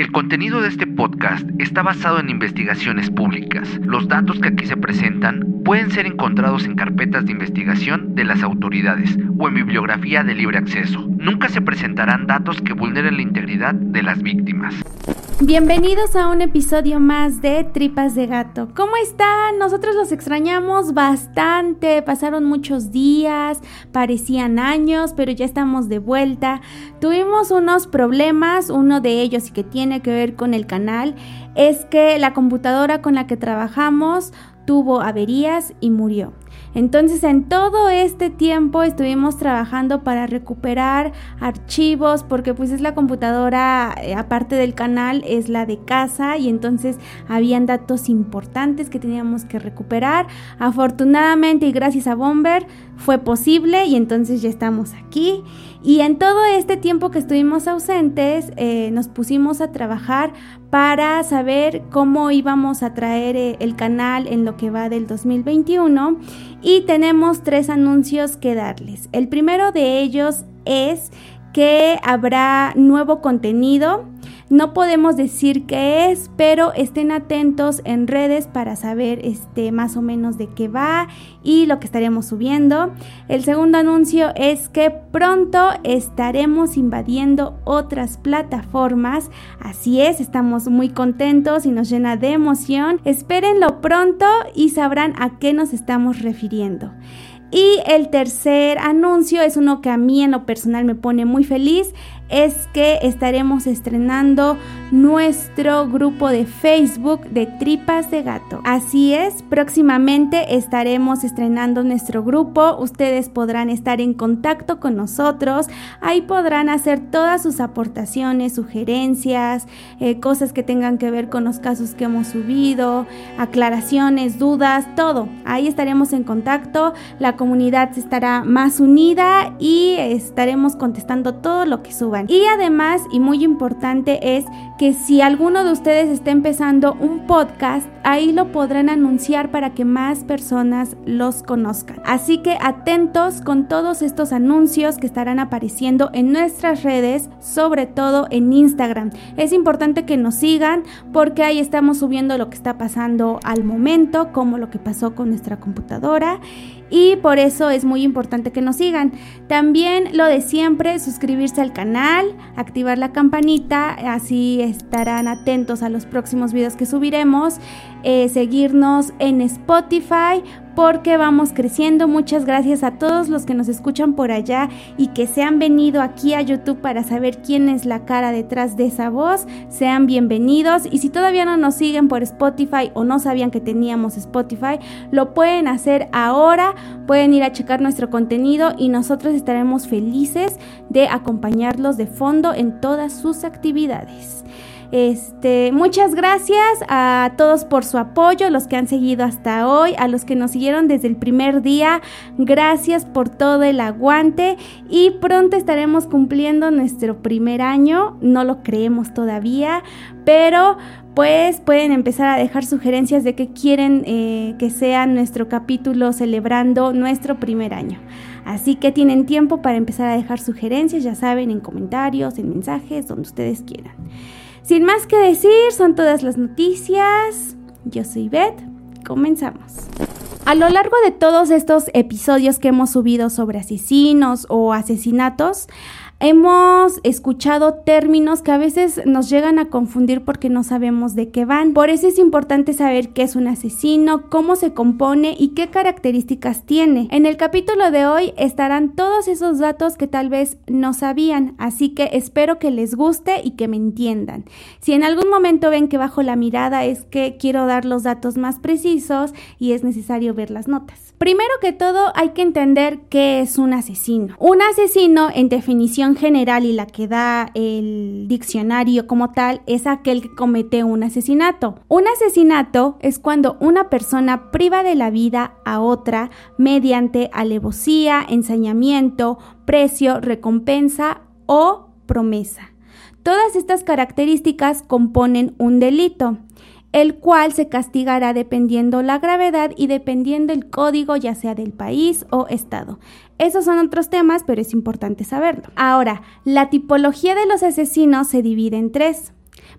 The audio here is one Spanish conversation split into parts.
El contenido de este podcast está basado en investigaciones públicas. Los datos que aquí se presentan pueden ser encontrados en carpetas de investigación de las autoridades o en bibliografía de libre acceso. Nunca se presentarán datos que vulneren la integridad de las víctimas. Bienvenidos a un episodio más de Tripas de Gato. ¿Cómo están? Nosotros los extrañamos bastante. Pasaron muchos días, parecían años, pero ya estamos de vuelta. Tuvimos unos problemas, uno de ellos y que tiene que ver con el canal, es que la computadora con la que trabajamos tuvo averías y murió. Entonces en todo este tiempo estuvimos trabajando para recuperar archivos porque pues es la computadora eh, aparte del canal es la de casa y entonces habían datos importantes que teníamos que recuperar. Afortunadamente y gracias a Bomber fue posible y entonces ya estamos aquí. Y en todo este tiempo que estuvimos ausentes eh, nos pusimos a trabajar para saber cómo íbamos a traer eh, el canal en lo que va del 2021 y tenemos tres anuncios que darles. El primero de ellos es que habrá nuevo contenido no podemos decir qué es, pero estén atentos en redes para saber este, más o menos de qué va y lo que estaremos subiendo. El segundo anuncio es que pronto estaremos invadiendo otras plataformas. Así es, estamos muy contentos y nos llena de emoción. Espérenlo pronto y sabrán a qué nos estamos refiriendo. Y el tercer anuncio es uno que a mí en lo personal me pone muy feliz es que estaremos estrenando nuestro grupo de Facebook de Tripas de Gato. Así es, próximamente estaremos estrenando nuestro grupo. Ustedes podrán estar en contacto con nosotros. Ahí podrán hacer todas sus aportaciones, sugerencias, eh, cosas que tengan que ver con los casos que hemos subido, aclaraciones, dudas, todo. Ahí estaremos en contacto. La comunidad estará más unida y estaremos contestando todo lo que Y además, y muy importante, es que si alguno de ustedes está empezando un podcast, ahí lo podrán anunciar para que más personas los conozcan. Así que atentos con todos estos anuncios que estarán apareciendo en nuestras redes, sobre todo en Instagram. Es importante que nos sigan porque ahí estamos subiendo lo que está pasando al momento, como lo que pasó con nuestra computadora y por eso es muy importante que nos sigan. También lo de siempre, suscribirse al canal, activar la campanita, así estarán atentos a los próximos videos que subiremos, eh, seguirnos en Spotify porque vamos creciendo. Muchas gracias a todos los que nos escuchan por allá y que se han venido aquí a YouTube para saber quién es la cara detrás de esa voz. Sean bienvenidos y si todavía no nos siguen por Spotify o no sabían que teníamos Spotify, lo pueden hacer ahora. Pueden ir a checar nuestro contenido y nosotros estaremos felices de acompañarlos de fondo en todas sus actividades. Este, muchas gracias a todos por su apoyo, los que han seguido hasta hoy, a los que nos siguieron desde el primer día. Gracias por todo el aguante y pronto estaremos cumpliendo nuestro primer año. No lo creemos todavía, pero pues pueden empezar a dejar sugerencias de qué quieren eh, que sea nuestro capítulo celebrando nuestro primer año. Así que tienen tiempo para empezar a dejar sugerencias, ya saben, en comentarios, en mensajes, donde ustedes quieran. Sin más que decir, son todas las noticias. Yo soy Beth. Comenzamos. A lo largo de todos estos episodios que hemos subido sobre asesinos o asesinatos, Hemos escuchado términos que a veces nos llegan a confundir porque no sabemos de qué van. Por eso es importante saber qué es un asesino, cómo se compone y qué características tiene. En el capítulo de hoy estarán todos esos datos que tal vez no sabían, así que espero que les guste y que me entiendan. Si en algún momento ven que bajo la mirada es que quiero dar los datos más precisos y es necesario ver las notas. Primero que todo hay que entender qué es un asesino. Un asesino en definición general y la que da el diccionario como tal es aquel que comete un asesinato. Un asesinato es cuando una persona priva de la vida a otra mediante alevosía, ensañamiento, precio, recompensa o promesa. Todas estas características componen un delito el cual se castigará dependiendo la gravedad y dependiendo el código ya sea del país o estado. Esos son otros temas, pero es importante saberlo. Ahora, la tipología de los asesinos se divide en tres.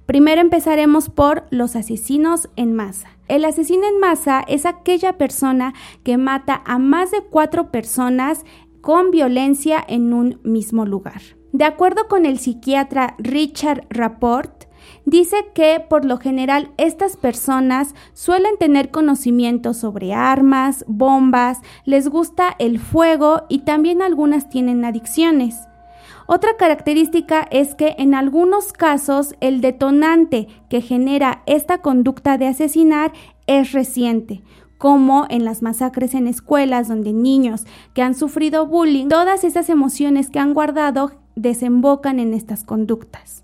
Primero empezaremos por los asesinos en masa. El asesino en masa es aquella persona que mata a más de cuatro personas con violencia en un mismo lugar. De acuerdo con el psiquiatra Richard Rapport, dice que por lo general estas personas suelen tener conocimiento sobre armas, bombas, les gusta el fuego y también algunas tienen adicciones. Otra característica es que en algunos casos el detonante que genera esta conducta de asesinar es reciente, como en las masacres en escuelas donde niños que han sufrido bullying, todas esas emociones que han guardado desembocan en estas conductas.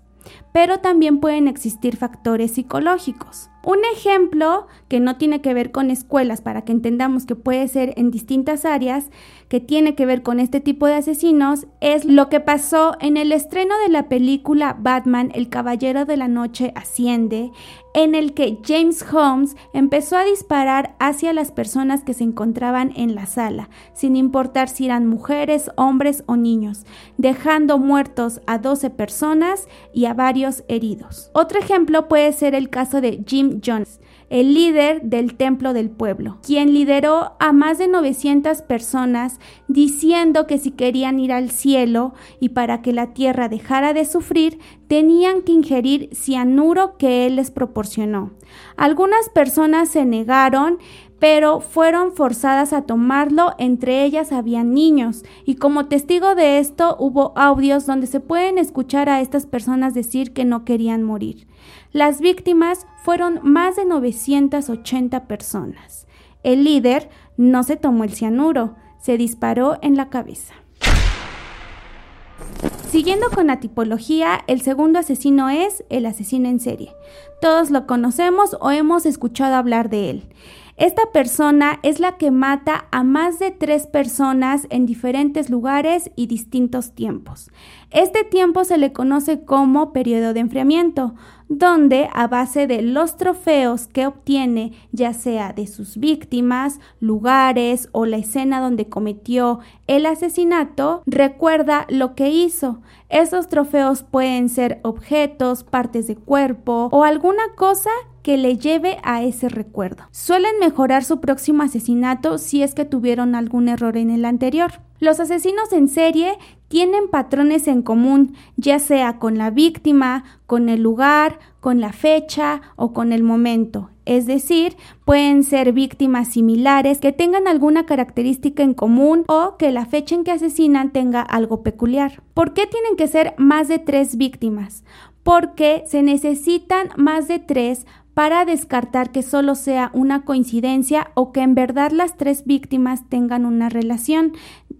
Pero también pueden existir factores psicológicos. Un ejemplo que no tiene que ver con escuelas para que entendamos que puede ser en distintas áreas que tiene que ver con este tipo de asesinos es lo que pasó en el estreno de la película Batman El Caballero de la Noche Asciende, en el que James Holmes empezó a disparar hacia las personas que se encontraban en la sala, sin importar si eran mujeres, hombres o niños, dejando muertos a 12 personas y a varios heridos. Otro ejemplo puede ser el caso de Jim Jones, el líder del Templo del Pueblo, quien lideró a más de 900 personas diciendo que si querían ir al cielo y para que la tierra dejara de sufrir, tenían que ingerir cianuro que él les proporcionó. Algunas personas se negaron, pero fueron forzadas a tomarlo, entre ellas habían niños, y como testigo de esto hubo audios donde se pueden escuchar a estas personas decir que no querían morir. Las víctimas fueron más de 980 personas. El líder no se tomó el cianuro, se disparó en la cabeza. Siguiendo con la tipología, el segundo asesino es el asesino en serie. Todos lo conocemos o hemos escuchado hablar de él. Esta persona es la que mata a más de tres personas en diferentes lugares y distintos tiempos. Este tiempo se le conoce como periodo de enfriamiento, donde a base de los trofeos que obtiene, ya sea de sus víctimas, lugares o la escena donde cometió el asesinato, recuerda lo que hizo. Esos trofeos pueden ser objetos, partes de cuerpo o alguna cosa que le lleve a ese recuerdo. Suelen mejorar su próximo asesinato si es que tuvieron algún error en el anterior. Los asesinos en serie tienen patrones en común, ya sea con la víctima, con el lugar, con la fecha o con el momento. Es decir, pueden ser víctimas similares que tengan alguna característica en común o que la fecha en que asesinan tenga algo peculiar. ¿Por qué tienen que ser más de tres víctimas? Porque se necesitan más de tres para descartar que solo sea una coincidencia o que en verdad las tres víctimas tengan una relación,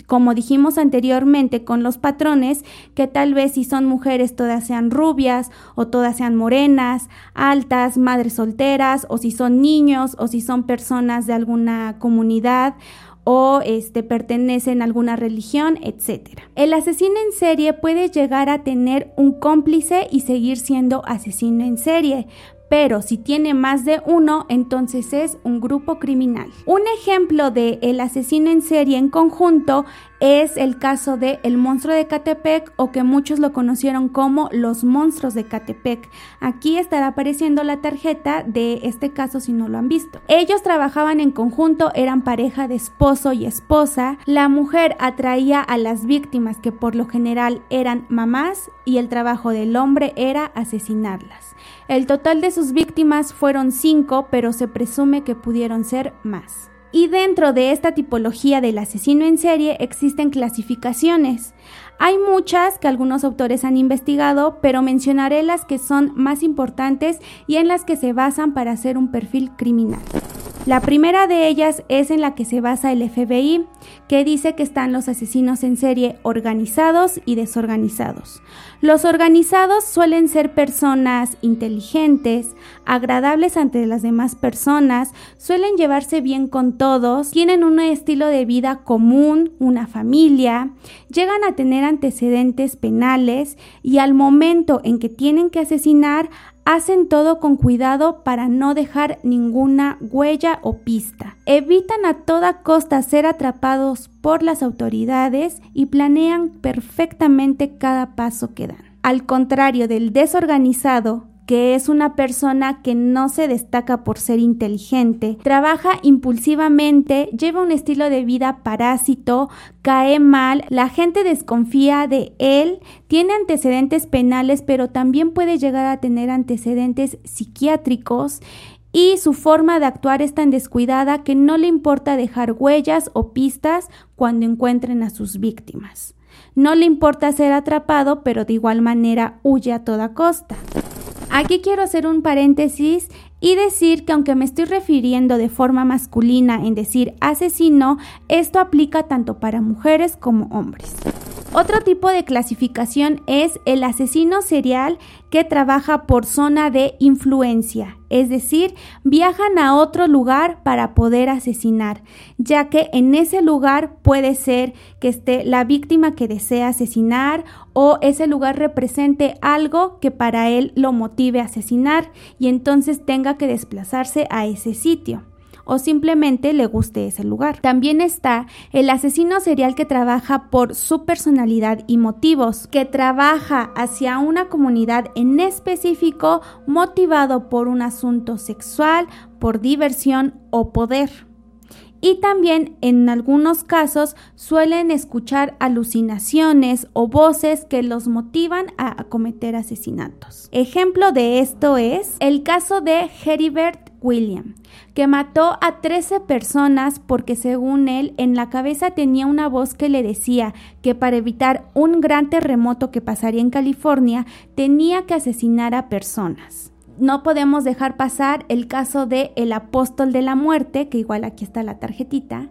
como dijimos anteriormente con los patrones, que tal vez si son mujeres todas sean rubias o todas sean morenas, altas, madres solteras, o si son niños o si son personas de alguna comunidad o este, pertenecen a alguna religión, etc. El asesino en serie puede llegar a tener un cómplice y seguir siendo asesino en serie, pero si tiene más de uno, entonces es un grupo criminal. Un ejemplo de el asesino en serie en conjunto es el caso de El monstruo de Catepec o que muchos lo conocieron como los monstruos de Catepec. Aquí estará apareciendo la tarjeta de este caso si no lo han visto. Ellos trabajaban en conjunto, eran pareja de esposo y esposa. La mujer atraía a las víctimas que por lo general eran mamás y el trabajo del hombre era asesinarlas. El total de sus víctimas fueron cinco, pero se presume que pudieron ser más. Y dentro de esta tipología del asesino en serie existen clasificaciones. Hay muchas que algunos autores han investigado, pero mencionaré las que son más importantes y en las que se basan para hacer un perfil criminal. La primera de ellas es en la que se basa el FBI, que dice que están los asesinos en serie organizados y desorganizados. Los organizados suelen ser personas inteligentes, agradables ante las demás personas, suelen llevarse bien con todos, tienen un estilo de vida común, una familia, llegan a tener antecedentes penales y al momento en que tienen que asesinar hacen todo con cuidado para no dejar ninguna huella o pista. Evitan a toda costa ser atrapados por las autoridades y planean perfectamente cada paso que dan. Al contrario del desorganizado, que es una persona que no se destaca por ser inteligente, trabaja impulsivamente, lleva un estilo de vida parásito, cae mal, la gente desconfía de él, tiene antecedentes penales, pero también puede llegar a tener antecedentes psiquiátricos y su forma de actuar es tan descuidada que no le importa dejar huellas o pistas cuando encuentren a sus víctimas. No le importa ser atrapado, pero de igual manera huye a toda costa. Aquí quiero hacer un paréntesis y decir que aunque me estoy refiriendo de forma masculina en decir asesino, esto aplica tanto para mujeres como hombres. Otro tipo de clasificación es el asesino serial que trabaja por zona de influencia, es decir, viajan a otro lugar para poder asesinar, ya que en ese lugar puede ser que esté la víctima que desea asesinar o ese lugar represente algo que para él lo motive a asesinar y entonces tenga que desplazarse a ese sitio o simplemente le guste ese lugar. También está el asesino serial que trabaja por su personalidad y motivos, que trabaja hacia una comunidad en específico motivado por un asunto sexual, por diversión o poder y también en algunos casos suelen escuchar alucinaciones o voces que los motivan a cometer asesinatos. Ejemplo de esto es el caso de Heribert William, que mató a 13 personas porque según él en la cabeza tenía una voz que le decía que para evitar un gran terremoto que pasaría en California tenía que asesinar a personas. No podemos dejar pasar el caso de el apóstol de la muerte, que igual aquí está la tarjetita,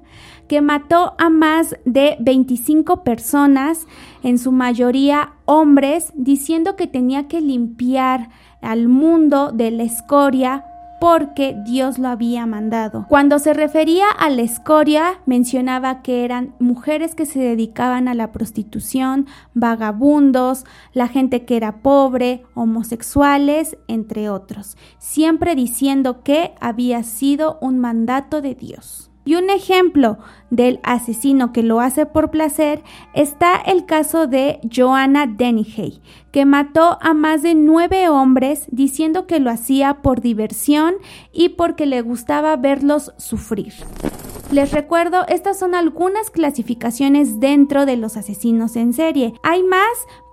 que mató a más de 25 personas, en su mayoría hombres, diciendo que tenía que limpiar al mundo de la escoria porque Dios lo había mandado. Cuando se refería a la escoria, mencionaba que eran mujeres que se dedicaban a la prostitución, vagabundos, la gente que era pobre, homosexuales, entre otros, siempre diciendo que había sido un mandato de Dios. Y un ejemplo del asesino que lo hace por placer está el caso de Joanna Dennehy, que mató a más de nueve hombres diciendo que lo hacía por diversión y porque le gustaba verlos sufrir. Les recuerdo, estas son algunas clasificaciones dentro de los asesinos en serie. Hay más,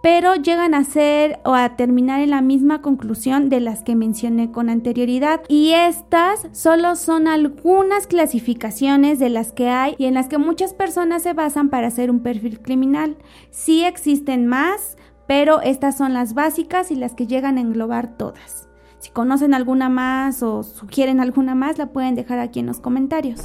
pero llegan a ser o a terminar en la misma conclusión de las que mencioné con anterioridad. Y estas solo son algunas clasificaciones de las que hay y en las que muchas personas se basan para hacer un perfil criminal. Sí existen más, pero estas son las básicas y las que llegan a englobar todas. Si conocen alguna más o sugieren alguna más, la pueden dejar aquí en los comentarios.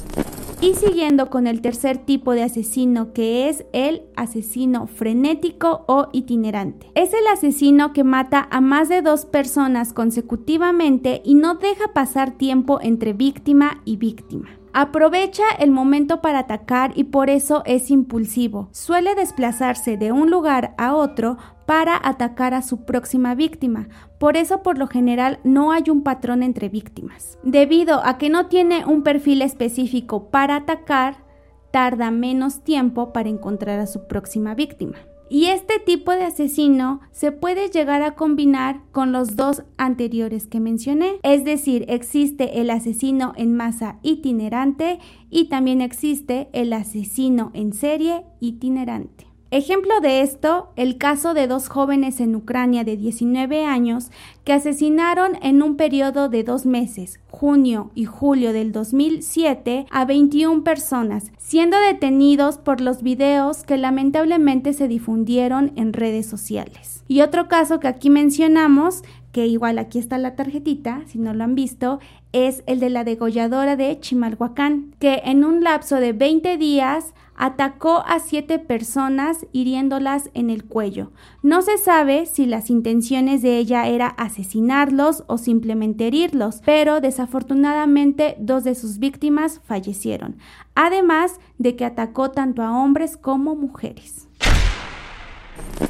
Y siguiendo con el tercer tipo de asesino que es el asesino frenético o itinerante. Es el asesino que mata a más de dos personas consecutivamente y no deja pasar tiempo entre víctima y víctima. Aprovecha el momento para atacar y por eso es impulsivo. Suele desplazarse de un lugar a otro para atacar a su próxima víctima. Por eso por lo general no hay un patrón entre víctimas. Debido a que no tiene un perfil específico para atacar, tarda menos tiempo para encontrar a su próxima víctima. Y este tipo de asesino se puede llegar a combinar con los dos anteriores que mencioné. Es decir, existe el asesino en masa itinerante y también existe el asesino en serie itinerante. Ejemplo de esto, el caso de dos jóvenes en Ucrania de 19 años que asesinaron en un periodo de dos meses, junio y julio del 2007, a 21 personas, siendo detenidos por los videos que lamentablemente se difundieron en redes sociales. Y otro caso que aquí mencionamos, que igual aquí está la tarjetita, si no lo han visto, es el de la degolladora de Chimalhuacán, que en un lapso de 20 días atacó a siete personas hiriéndolas en el cuello. No se sabe si las intenciones de ella era asesinarlos o simplemente herirlos, pero desafortunadamente dos de sus víctimas fallecieron, además de que atacó tanto a hombres como mujeres.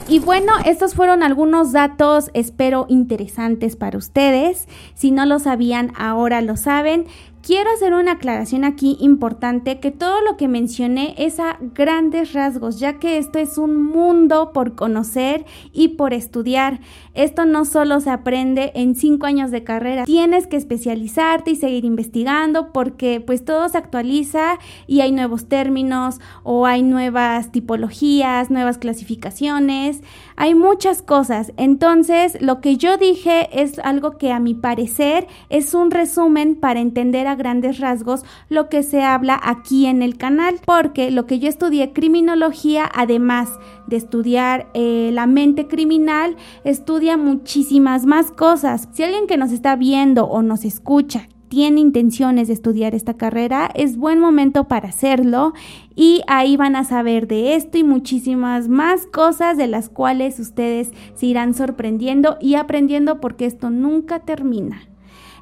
Y bueno, estos fueron algunos datos, espero, interesantes para ustedes. Si no lo sabían, ahora lo saben. Quiero hacer una aclaración aquí importante que todo lo que mencioné es a grandes rasgos, ya que esto es un mundo por conocer y por estudiar. Esto no solo se aprende en cinco años de carrera, tienes que especializarte y seguir investigando porque pues todo se actualiza y hay nuevos términos o hay nuevas tipologías, nuevas clasificaciones, hay muchas cosas. Entonces, lo que yo dije es algo que a mi parecer es un resumen para entender a grandes rasgos lo que se habla aquí en el canal, porque lo que yo estudié criminología, además de estudiar eh, la mente criminal, estudia muchísimas más cosas. Si alguien que nos está viendo o nos escucha tiene intenciones de estudiar esta carrera, es buen momento para hacerlo y ahí van a saber de esto y muchísimas más cosas de las cuales ustedes se irán sorprendiendo y aprendiendo porque esto nunca termina.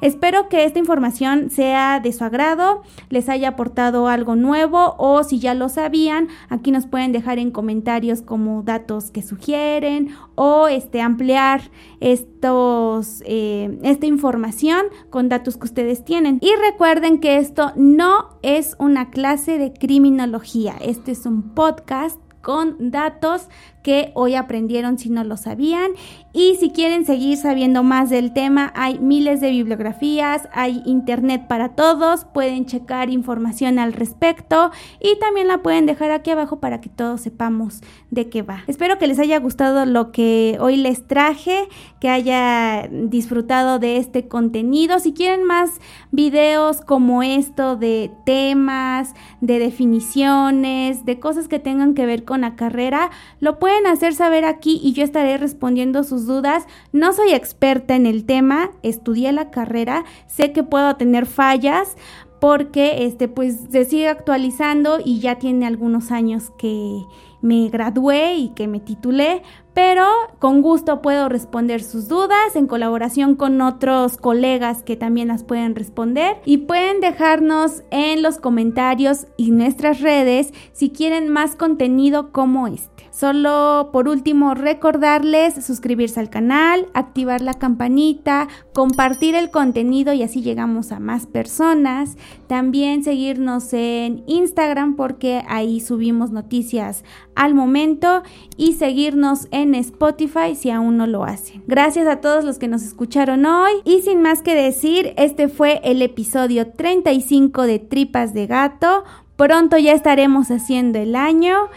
Espero que esta información sea de su agrado, les haya aportado algo nuevo o si ya lo sabían, aquí nos pueden dejar en comentarios como datos que sugieren o este, ampliar estos, eh, esta información con datos que ustedes tienen. Y recuerden que esto no es una clase de criminología, este es un podcast con datos que hoy aprendieron si no lo sabían. Y si quieren seguir sabiendo más del tema, hay miles de bibliografías, hay internet para todos, pueden checar información al respecto y también la pueden dejar aquí abajo para que todos sepamos de qué va. Espero que les haya gustado lo que hoy les traje, que haya disfrutado de este contenido. Si quieren más videos como esto de temas, de definiciones, de cosas que tengan que ver con la carrera, lo pueden hacer saber aquí y yo estaré respondiendo sus dudas. No soy experta en el tema, estudié la carrera, sé que puedo tener fallas porque este pues se sigue actualizando y ya tiene algunos años que me gradué y que me titulé, pero con gusto puedo responder sus dudas en colaboración con otros colegas que también las pueden responder y pueden dejarnos en los comentarios y nuestras redes si quieren más contenido como este. Solo por último recordarles suscribirse al canal, activar la campanita, compartir el contenido y así llegamos a más personas. También seguirnos en Instagram porque ahí subimos noticias al momento y seguirnos en Spotify si aún no lo hacen. Gracias a todos los que nos escucharon hoy y sin más que decir, este fue el episodio 35 de Tripas de Gato. Pronto ya estaremos haciendo el año.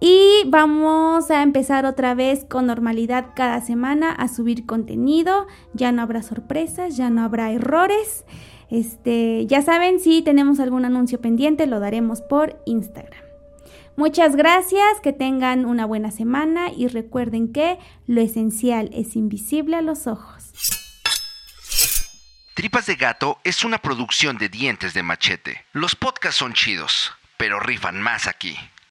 Y vamos a empezar otra vez con normalidad cada semana a subir contenido. Ya no habrá sorpresas, ya no habrá errores. Este, ya saben, si tenemos algún anuncio pendiente, lo daremos por Instagram. Muchas gracias, que tengan una buena semana y recuerden que lo esencial es invisible a los ojos. Tripas de Gato es una producción de dientes de machete. Los podcasts son chidos, pero rifan más aquí.